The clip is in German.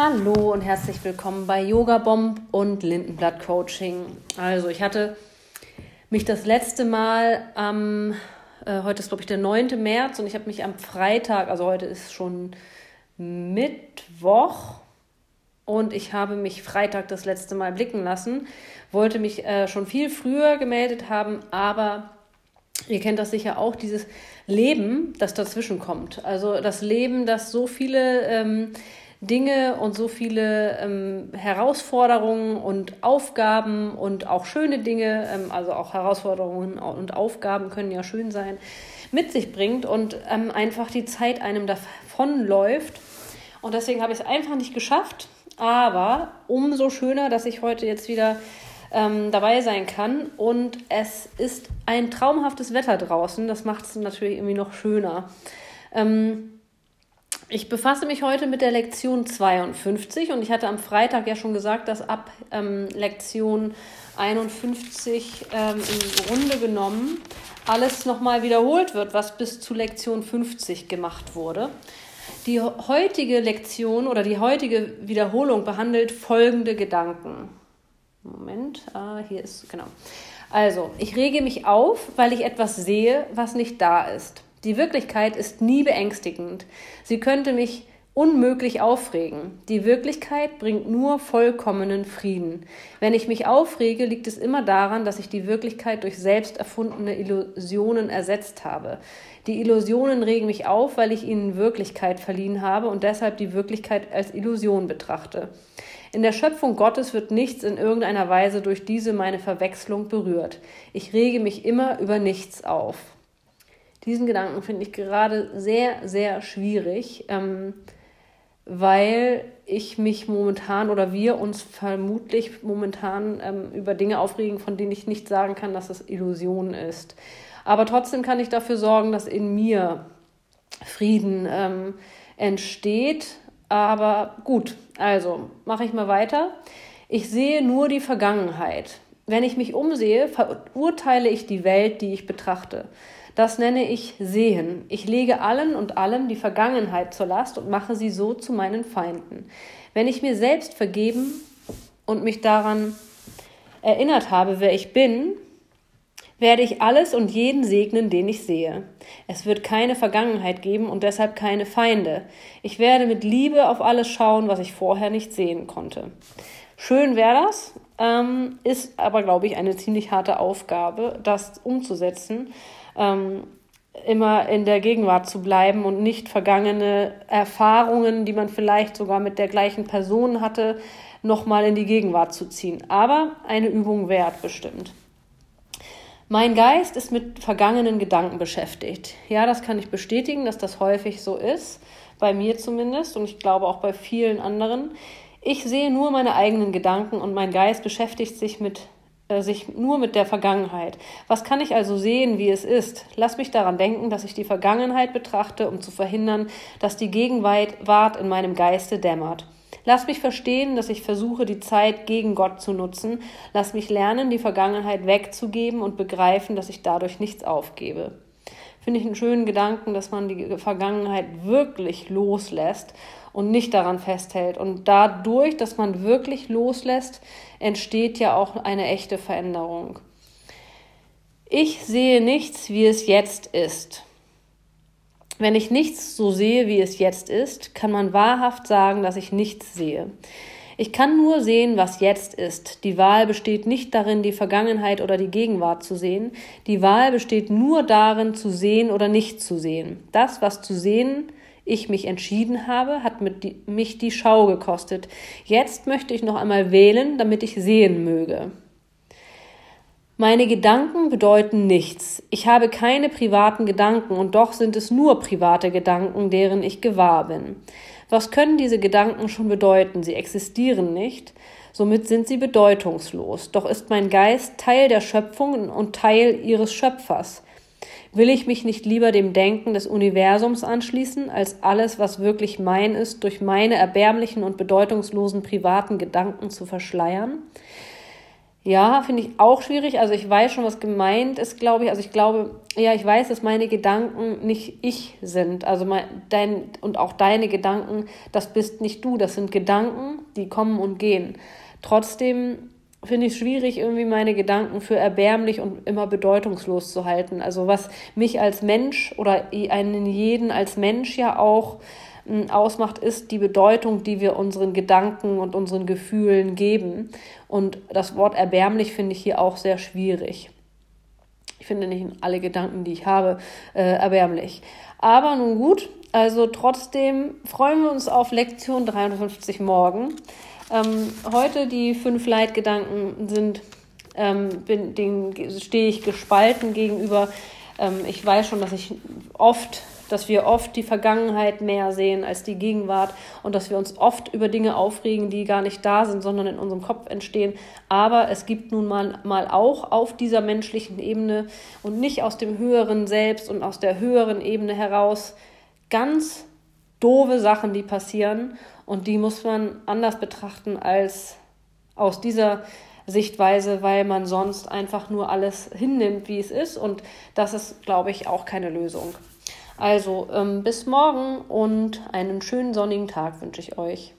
Hallo und herzlich willkommen bei Yoga Bomb und Lindenblatt Coaching. Also, ich hatte mich das letzte Mal am, äh, heute ist glaube ich der 9. März und ich habe mich am Freitag, also heute ist schon Mittwoch und ich habe mich Freitag das letzte Mal blicken lassen, wollte mich äh, schon viel früher gemeldet haben, aber ihr kennt das sicher auch, dieses Leben, das dazwischen kommt. Also das Leben, das so viele ähm, Dinge und so viele ähm, Herausforderungen und Aufgaben und auch schöne Dinge, ähm, also auch Herausforderungen und Aufgaben können ja schön sein, mit sich bringt und ähm, einfach die Zeit einem davonläuft. Und deswegen habe ich es einfach nicht geschafft. Aber umso schöner, dass ich heute jetzt wieder ähm, dabei sein kann. Und es ist ein traumhaftes Wetter draußen. Das macht es natürlich irgendwie noch schöner. Ähm, ich befasse mich heute mit der Lektion 52 und ich hatte am Freitag ja schon gesagt, dass ab ähm, Lektion 51 ähm, im Grunde genommen alles nochmal wiederholt wird, was bis zu Lektion 50 gemacht wurde. Die heutige Lektion oder die heutige Wiederholung behandelt folgende Gedanken. Moment, ah, hier ist, genau. Also, ich rege mich auf, weil ich etwas sehe, was nicht da ist. Die Wirklichkeit ist nie beängstigend. Sie könnte mich unmöglich aufregen. Die Wirklichkeit bringt nur vollkommenen Frieden. Wenn ich mich aufrege, liegt es immer daran, dass ich die Wirklichkeit durch selbst erfundene Illusionen ersetzt habe. Die Illusionen regen mich auf, weil ich ihnen Wirklichkeit verliehen habe und deshalb die Wirklichkeit als Illusion betrachte. In der Schöpfung Gottes wird nichts in irgendeiner Weise durch diese meine Verwechslung berührt. Ich rege mich immer über nichts auf. Diesen Gedanken finde ich gerade sehr, sehr schwierig, ähm, weil ich mich momentan oder wir uns vermutlich momentan ähm, über Dinge aufregen, von denen ich nicht sagen kann, dass es Illusion ist. Aber trotzdem kann ich dafür sorgen, dass in mir Frieden ähm, entsteht. Aber gut, also mache ich mal weiter. Ich sehe nur die Vergangenheit. Wenn ich mich umsehe, verurteile ich die Welt, die ich betrachte. Das nenne ich Sehen. Ich lege allen und allem die Vergangenheit zur Last und mache sie so zu meinen Feinden. Wenn ich mir selbst vergeben und mich daran erinnert habe, wer ich bin, werde ich alles und jeden segnen, den ich sehe. Es wird keine Vergangenheit geben und deshalb keine Feinde. Ich werde mit Liebe auf alles schauen, was ich vorher nicht sehen konnte. Schön wäre das, ähm, ist aber, glaube ich, eine ziemlich harte Aufgabe, das umzusetzen ähm, immer in der Gegenwart zu bleiben und nicht vergangene Erfahrungen, die man vielleicht sogar mit der gleichen Person hatte, nochmal in die Gegenwart zu ziehen. Aber eine Übung wert bestimmt. Mein Geist ist mit vergangenen Gedanken beschäftigt. Ja, das kann ich bestätigen, dass das häufig so ist, bei mir zumindest und ich glaube auch bei vielen anderen. Ich sehe nur meine eigenen Gedanken und mein Geist beschäftigt sich mit sich nur mit der Vergangenheit. Was kann ich also sehen, wie es ist? Lass mich daran denken, dass ich die Vergangenheit betrachte, um zu verhindern, dass die Gegenwart in meinem Geiste dämmert. Lass mich verstehen, dass ich versuche, die Zeit gegen Gott zu nutzen. Lass mich lernen, die Vergangenheit wegzugeben und begreifen, dass ich dadurch nichts aufgebe. Finde ich einen schönen Gedanken, dass man die Vergangenheit wirklich loslässt und nicht daran festhält. Und dadurch, dass man wirklich loslässt, entsteht ja auch eine echte Veränderung. Ich sehe nichts, wie es jetzt ist. Wenn ich nichts so sehe, wie es jetzt ist, kann man wahrhaft sagen, dass ich nichts sehe. Ich kann nur sehen, was jetzt ist. Die Wahl besteht nicht darin, die Vergangenheit oder die Gegenwart zu sehen. Die Wahl besteht nur darin, zu sehen oder nicht zu sehen. Das, was zu sehen ich mich entschieden habe, hat die, mich die Schau gekostet. Jetzt möchte ich noch einmal wählen, damit ich sehen möge. Meine Gedanken bedeuten nichts. Ich habe keine privaten Gedanken und doch sind es nur private Gedanken, deren ich gewahr bin. Was können diese Gedanken schon bedeuten? Sie existieren nicht, somit sind sie bedeutungslos. Doch ist mein Geist Teil der Schöpfung und Teil ihres Schöpfers. Will ich mich nicht lieber dem Denken des Universums anschließen, als alles, was wirklich mein ist, durch meine erbärmlichen und bedeutungslosen privaten Gedanken zu verschleiern? Ja, finde ich auch schwierig. Also ich weiß schon, was gemeint ist, glaube ich. Also ich glaube, ja, ich weiß, dass meine Gedanken nicht ich sind. Also mein, dein und auch deine Gedanken, das bist nicht du. Das sind Gedanken, die kommen und gehen. Trotzdem finde ich es schwierig, irgendwie meine Gedanken für erbärmlich und immer bedeutungslos zu halten. Also was mich als Mensch oder einen jeden als Mensch ja auch ausmacht, ist die Bedeutung, die wir unseren Gedanken und unseren Gefühlen geben. Und das Wort erbärmlich finde ich hier auch sehr schwierig. Ich finde nicht alle Gedanken, die ich habe, äh, erbärmlich. Aber nun gut, also trotzdem freuen wir uns auf Lektion 53 morgen. Ähm, heute die fünf Leitgedanken sind, ähm, bin, denen stehe ich gespalten gegenüber. Ähm, ich weiß schon, dass ich oft dass wir oft die Vergangenheit mehr sehen als die Gegenwart und dass wir uns oft über Dinge aufregen, die gar nicht da sind, sondern in unserem Kopf entstehen. Aber es gibt nun mal, mal auch auf dieser menschlichen Ebene und nicht aus dem höheren Selbst und aus der höheren Ebene heraus ganz doofe Sachen, die passieren und die muss man anders betrachten als aus dieser Sichtweise, weil man sonst einfach nur alles hinnimmt, wie es ist. Und das ist, glaube ich, auch keine Lösung. Also ähm, bis morgen und einen schönen sonnigen Tag wünsche ich euch.